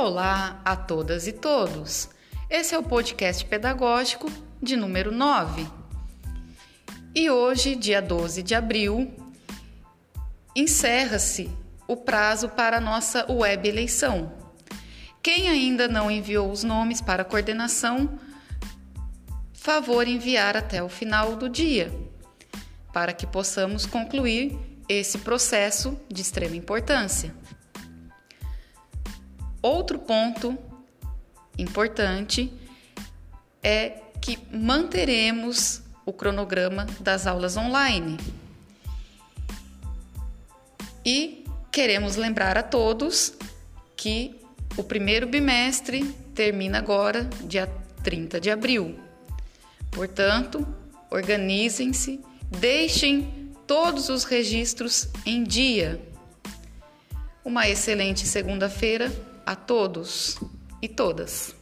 Olá a todas e todos. Esse é o podcast pedagógico de número 9. E hoje, dia 12 de abril, encerra-se o prazo para a nossa web eleição. Quem ainda não enviou os nomes para a coordenação, favor enviar até o final do dia, para que possamos concluir esse processo de extrema importância. Outro ponto importante é que manteremos o cronograma das aulas online. E queremos lembrar a todos que o primeiro bimestre termina agora, dia 30 de abril. Portanto, organizem-se, deixem todos os registros em dia. Uma excelente segunda-feira a todos e todas.